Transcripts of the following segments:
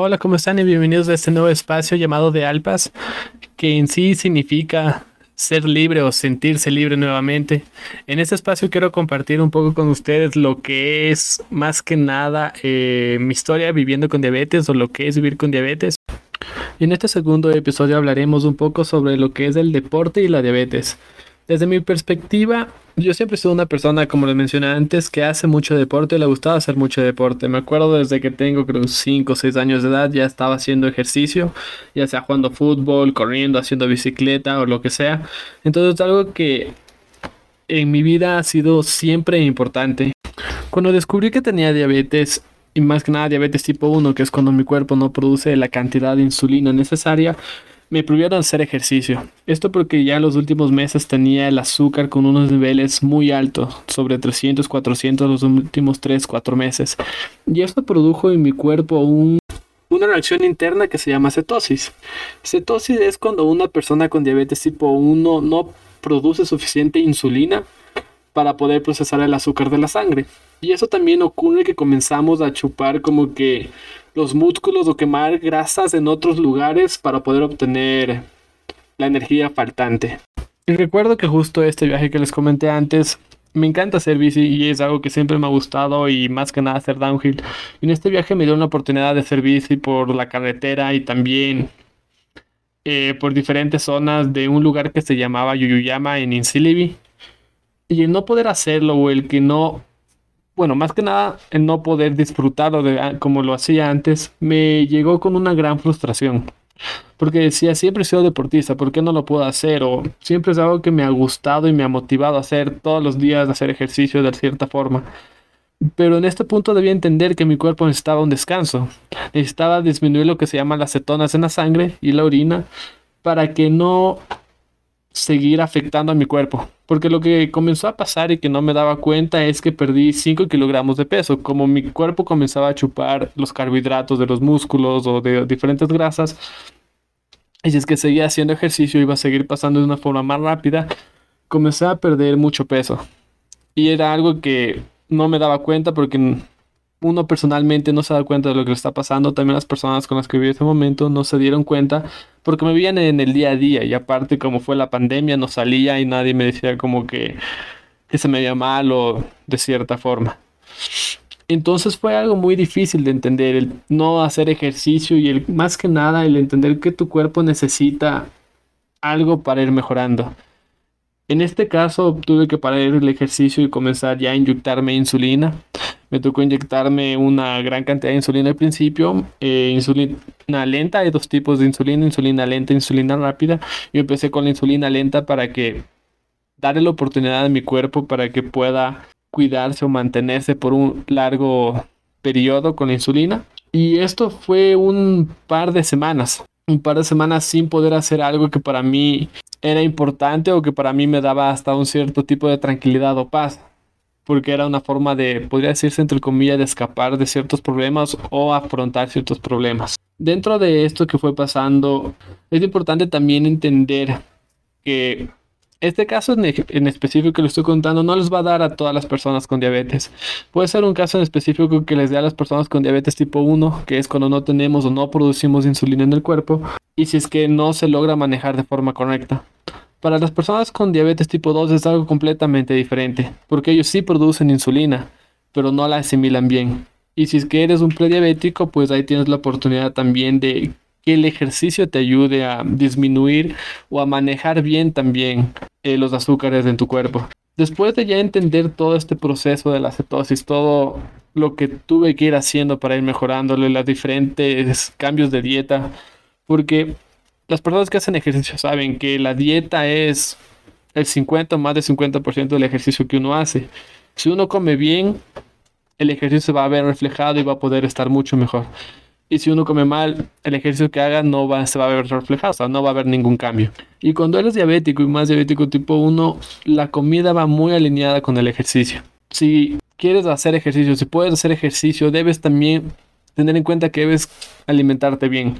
Hola, ¿cómo están? Y bienvenidos a este nuevo espacio llamado de Alpas, que en sí significa ser libre o sentirse libre nuevamente. En este espacio quiero compartir un poco con ustedes lo que es más que nada eh, mi historia viviendo con diabetes o lo que es vivir con diabetes. Y en este segundo episodio hablaremos un poco sobre lo que es el deporte y la diabetes. Desde mi perspectiva, yo siempre he sido una persona, como les mencioné antes, que hace mucho deporte y le gustaba hacer mucho deporte. Me acuerdo desde que tengo creo 5 o 6 años de edad ya estaba haciendo ejercicio, ya sea jugando fútbol, corriendo, haciendo bicicleta o lo que sea. Entonces es algo que en mi vida ha sido siempre importante. Cuando descubrí que tenía diabetes, y más que nada diabetes tipo 1, que es cuando mi cuerpo no produce la cantidad de insulina necesaria, me prohibieron hacer ejercicio. Esto porque ya en los últimos meses tenía el azúcar con unos niveles muy altos, sobre 300, 400 los últimos 3, 4 meses. Y esto produjo en mi cuerpo una reacción interna que se llama cetosis. Cetosis es cuando una persona con diabetes tipo 1 no produce suficiente insulina para poder procesar el azúcar de la sangre. Y eso también ocurre que comenzamos a chupar como que los músculos o quemar grasas en otros lugares para poder obtener la energía faltante. Y recuerdo que justo este viaje que les comenté antes, me encanta hacer bici y es algo que siempre me ha gustado y más que nada hacer downhill. Y en este viaje me dio la oportunidad de hacer bici por la carretera y también eh, por diferentes zonas de un lugar que se llamaba Yuyuyama en Insilibi. Y el no poder hacerlo o el que no bueno, más que nada el no poder disfrutarlo de, ah, como lo hacía antes, me llegó con una gran frustración. Porque decía, siempre he sido deportista, ¿por qué no lo puedo hacer? O siempre es algo que me ha gustado y me ha motivado a hacer todos los días, hacer ejercicio de cierta forma. Pero en este punto debía entender que mi cuerpo necesitaba un descanso. Necesitaba disminuir lo que se llama las cetonas en la sangre y la orina para que no seguir afectando a mi cuerpo. Porque lo que comenzó a pasar y que no me daba cuenta es que perdí 5 kilogramos de peso. Como mi cuerpo comenzaba a chupar los carbohidratos de los músculos o de diferentes grasas, y si es que seguía haciendo ejercicio, iba a seguir pasando de una forma más rápida, comencé a perder mucho peso. Y era algo que no me daba cuenta porque uno personalmente no se da cuenta de lo que le está pasando, también las personas con las que viví ese momento no se dieron cuenta porque me veían en el día a día y aparte como fue la pandemia no salía y nadie me decía como que, se me veía mal o de cierta forma. Entonces fue algo muy difícil de entender, el no hacer ejercicio y el más que nada el entender que tu cuerpo necesita algo para ir mejorando. En este caso tuve que parar el ejercicio y comenzar ya a inyectarme insulina me tocó inyectarme una gran cantidad de insulina al principio, eh, insulina lenta, hay dos tipos de insulina, insulina lenta, insulina rápida. Yo empecé con la insulina lenta para que darle la oportunidad a mi cuerpo para que pueda cuidarse o mantenerse por un largo periodo con la insulina. Y esto fue un par de semanas, un par de semanas sin poder hacer algo que para mí era importante o que para mí me daba hasta un cierto tipo de tranquilidad o paz porque era una forma de, podría decirse entre comillas, de escapar de ciertos problemas o afrontar ciertos problemas. Dentro de esto que fue pasando, es importante también entender que este caso en, específico que le estoy contando no les va a dar a todas las personas con diabetes. Puede ser un caso en específico que les dé a las personas con diabetes tipo 1, que es cuando no tenemos o no producimos insulina en el cuerpo, y si es que no se logra manejar de forma correcta. Para las personas con diabetes tipo 2 es algo completamente diferente, porque ellos sí producen insulina, pero no la asimilan bien. Y si es que eres un prediabético, pues ahí tienes la oportunidad también de que el ejercicio te ayude a disminuir o a manejar bien también eh, los azúcares en tu cuerpo. Después de ya entender todo este proceso de la cetosis, todo lo que tuve que ir haciendo para ir mejorándole, los diferentes cambios de dieta, porque las personas que hacen ejercicio saben que la dieta es el 50 o más del 50% del ejercicio que uno hace. Si uno come bien, el ejercicio se va a ver reflejado y va a poder estar mucho mejor. Y si uno come mal, el ejercicio que haga no va, se va a ver reflejado, o sea, no va a haber ningún cambio. Y cuando eres diabético y más diabético tipo 1, la comida va muy alineada con el ejercicio. Si quieres hacer ejercicio, si puedes hacer ejercicio, debes también tener en cuenta que debes alimentarte bien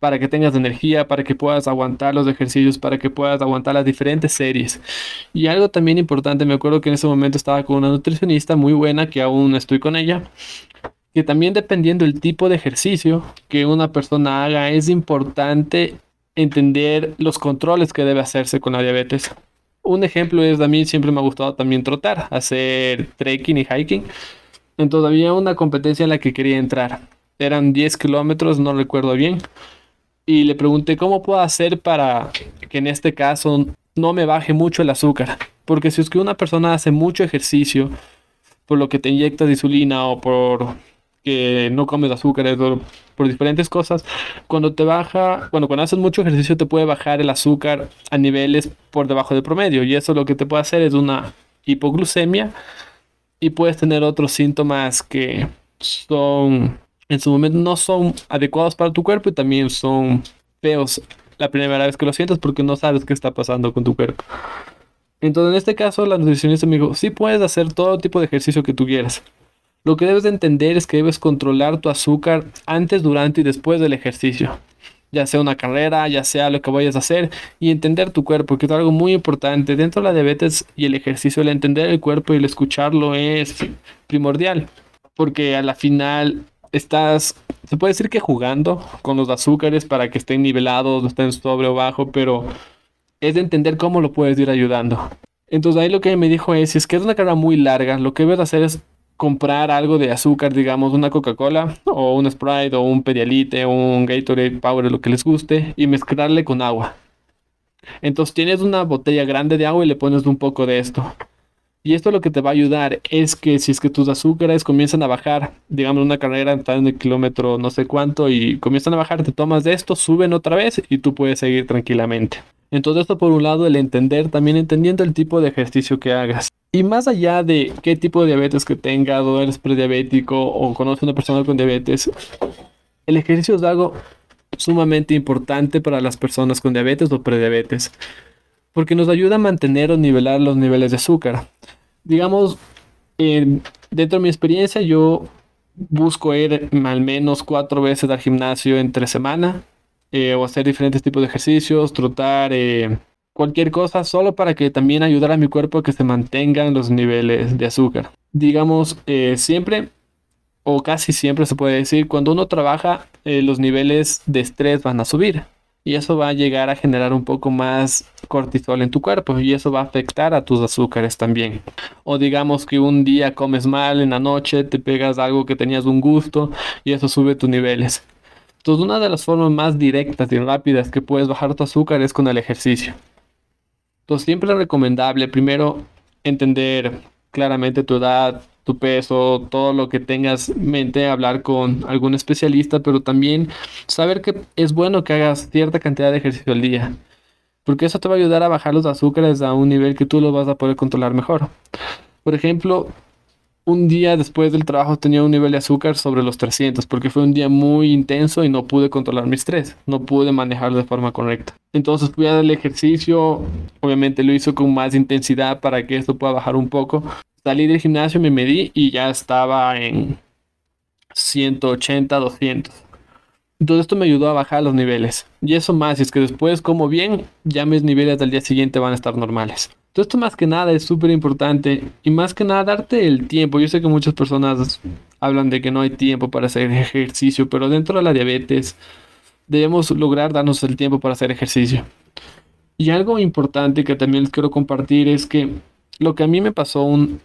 para que tengas energía, para que puedas aguantar los ejercicios, para que puedas aguantar las diferentes series. Y algo también importante, me acuerdo que en ese momento estaba con una nutricionista muy buena, que aún estoy con ella, que también dependiendo del tipo de ejercicio que una persona haga, es importante entender los controles que debe hacerse con la diabetes. Un ejemplo es, a mí siempre me ha gustado también trotar, hacer trekking y hiking. Entonces había una competencia en la que quería entrar. Eran 10 kilómetros, no recuerdo bien. Y le pregunté cómo puedo hacer para que en este caso no me baje mucho el azúcar. Porque si es que una persona hace mucho ejercicio, por lo que te inyectas insulina o por que no comes azúcar por diferentes cosas, cuando te baja, bueno, cuando haces mucho ejercicio te puede bajar el azúcar a niveles por debajo del promedio y eso lo que te puede hacer es una hipoglucemia y puedes tener otros síntomas que son en su momento no son adecuados para tu cuerpo y también son feos la primera vez que lo sientes porque no sabes qué está pasando con tu cuerpo. Entonces, en este caso, la nutricionista me dijo, sí puedes hacer todo tipo de ejercicio que tú quieras. Lo que debes de entender es que debes controlar tu azúcar antes, durante y después del ejercicio. Ya sea una carrera, ya sea lo que vayas a hacer y entender tu cuerpo, que es algo muy importante. Dentro de la diabetes y el ejercicio, el entender el cuerpo y el escucharlo es primordial. Porque a la final estás, se puede decir que jugando con los azúcares para que estén nivelados, estén sobre o bajo, pero es de entender cómo lo puedes ir ayudando. Entonces ahí lo que me dijo es, si es que es una carrera muy larga, lo que debes hacer es comprar algo de azúcar, digamos, una Coca-Cola o un Sprite o un Pedialite o un Gatorade Power, lo que les guste, y mezclarle con agua. Entonces tienes una botella grande de agua y le pones un poco de esto. Y esto lo que te va a ayudar es que si es que tus azúcares comienzan a bajar, digamos una carrera está en el kilómetro no sé cuánto y comienzan a bajar, te tomas de esto, suben otra vez y tú puedes seguir tranquilamente. Entonces esto por un lado el entender, también entendiendo el tipo de ejercicio que hagas. Y más allá de qué tipo de diabetes que tengas o eres prediabético o conoces a una persona con diabetes, el ejercicio es algo sumamente importante para las personas con diabetes o prediabetes porque nos ayuda a mantener o nivelar los niveles de azúcar. Digamos, dentro de mi experiencia yo busco ir al menos cuatro veces al gimnasio entre semana eh, o hacer diferentes tipos de ejercicios, trotar, eh, cualquier cosa, solo para que también ayudar a mi cuerpo a que se mantengan los niveles de azúcar. Digamos, eh, siempre o casi siempre se puede decir, cuando uno trabaja, los niveles de estrés van a subir y eso va a llegar a generar un poco más cortisol en tu cuerpo y eso va a afectar a tus azúcares también. O digamos que un día comes mal en la noche, te pegas algo que tenías un gusto y eso sube tus niveles. Entonces una de las formas más directas y rápidas que puedes bajar tu azúcar es con el ejercicio. Entonces siempre es recomendable primero entender claramente tu edad, tu peso, todo lo que tengas mente, hablar con algún especialista, pero también saber que es bueno que hagas cierta cantidad de ejercicio al día, porque eso te va a ayudar a bajar los azúcares a un nivel que tú lo vas a poder controlar mejor. Por ejemplo, un día después del trabajo tenía un nivel de azúcar sobre los 300 porque fue un día muy intenso y no pude controlar mi estrés, no pude manejarlo de forma correcta. Entonces fui a dar el ejercicio, obviamente lo hizo con más intensidad para que esto pueda bajar un poco, salí del gimnasio, me medí y ya estaba en 180, 200. Entonces esto me ayudó a bajar los niveles. Y eso más, y es que después como bien, ya mis niveles del día siguiente van a estar normales. Entonces esto más que nada es súper importante y más que nada darte el tiempo. Yo sé que muchas personas hablan de que no hay tiempo para hacer ejercicio, pero dentro de la diabetes debemos lograr darnos el tiempo para hacer ejercicio. Y algo importante que también les quiero compartir es que lo que a mí me pasó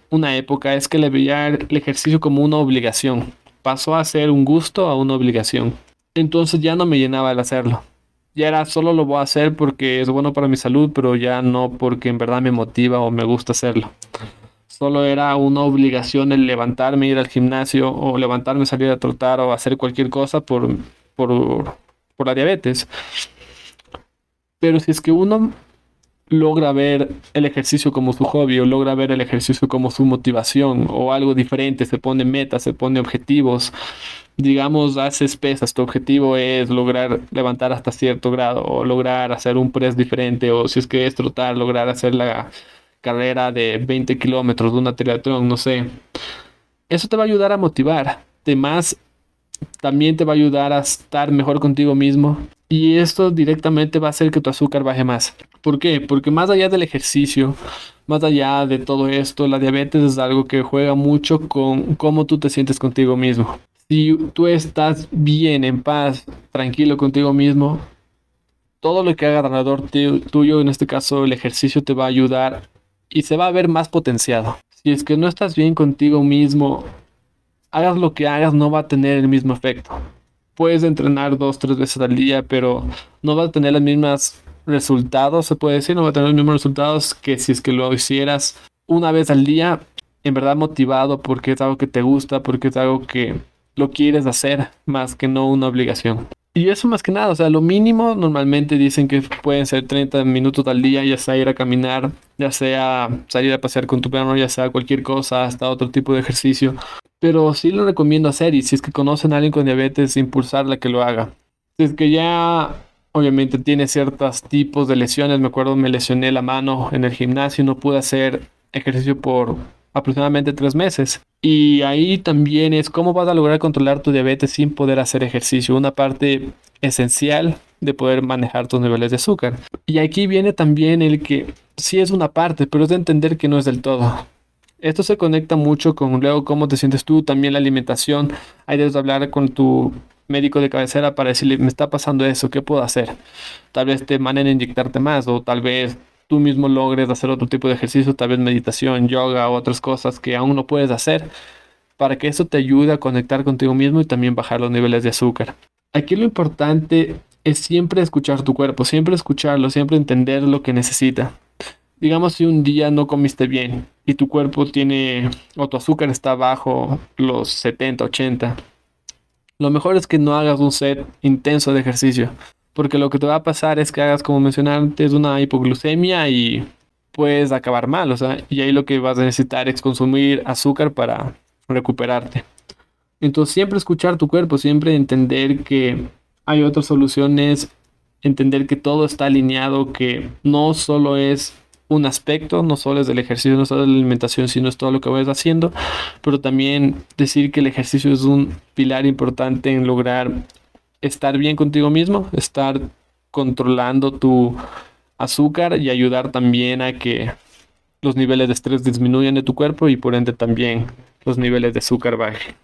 una época es que le veía el ejercicio como una obligación. Pasó a ser un gusto a una obligación. Entonces ya no me llenaba el hacerlo. Ya era solo lo voy a hacer porque es bueno para mi salud, pero ya no porque en verdad me motiva o me gusta hacerlo. Solo era una obligación el levantarme, ir al gimnasio o levantarme, salir a trotar o hacer cualquier cosa por, por, por la diabetes. Pero si es que uno logra ver el ejercicio como su hobby o logra ver el ejercicio como su motivación o algo diferente, se pone metas, se pone objetivos, digamos, haces pesas, tu objetivo es lograr levantar hasta cierto grado o lograr hacer un press diferente o si es que es trotar, lograr hacer la carrera de 20 kilómetros de una triatlón, no sé. Eso te va a ayudar a motivar. Además, también te va a ayudar a estar mejor contigo mismo y esto directamente va a hacer que tu azúcar baje más. ¿Por qué? Porque más allá del ejercicio, más allá de todo esto, la diabetes es algo que juega mucho con cómo tú te sientes contigo mismo. Si tú estás bien, en paz, tranquilo contigo mismo, todo lo que haga alrededor tuyo, en este caso el ejercicio, te va a ayudar y se va a ver más potenciado. Si es que no estás bien contigo mismo, hagas lo que hagas, no va a tener el mismo efecto. Puedes entrenar dos, tres veces al día, pero no va a tener los mismos resultados, se puede decir, no va a tener los mismos resultados que si es que lo hicieras una vez al día, en verdad motivado porque es algo que te gusta, porque es algo que lo quieres hacer, más que no una obligación. Y eso más que nada, o sea, lo mínimo normalmente dicen que pueden ser 30 minutos al día, ya sea ir a caminar, ya sea salir a pasear con tu perro, ya sea cualquier cosa, hasta otro tipo de ejercicio. Pero sí lo recomiendo hacer y si es que conocen a alguien con diabetes, impulsarla que lo haga. Si es que ya obviamente tiene ciertos tipos de lesiones, me acuerdo me lesioné la mano en el gimnasio, no pude hacer ejercicio por aproximadamente tres meses. Y ahí también es cómo vas a lograr controlar tu diabetes sin poder hacer ejercicio. Una parte esencial de poder manejar tus niveles de azúcar. Y aquí viene también el que sí es una parte, pero es de entender que no es del todo. Esto se conecta mucho con luego cómo te sientes tú, también la alimentación. Hay que hablar con tu médico de cabecera para decirle, me está pasando eso, ¿qué puedo hacer? Tal vez te manden a inyectarte más o tal vez tú mismo logres hacer otro tipo de ejercicio, tal vez meditación, yoga o otras cosas que aún no puedes hacer, para que eso te ayude a conectar contigo mismo y también bajar los niveles de azúcar. Aquí lo importante es siempre escuchar tu cuerpo, siempre escucharlo, siempre entender lo que necesita. Digamos si un día no comiste bien y tu cuerpo tiene o tu azúcar está bajo los 70, 80. Lo mejor es que no hagas un set intenso de ejercicio. Porque lo que te va a pasar es que hagas, como mencioné antes, una hipoglucemia y puedes acabar mal. O sea, y ahí lo que vas a necesitar es consumir azúcar para recuperarte. Entonces, siempre escuchar tu cuerpo, siempre entender que hay otras soluciones, entender que todo está alineado, que no solo es un aspecto, no solo es del ejercicio, no solo es de la alimentación, sino es todo lo que vas haciendo, pero también decir que el ejercicio es un pilar importante en lograr estar bien contigo mismo, estar controlando tu azúcar y ayudar también a que los niveles de estrés disminuyan de tu cuerpo y por ende también los niveles de azúcar bajen.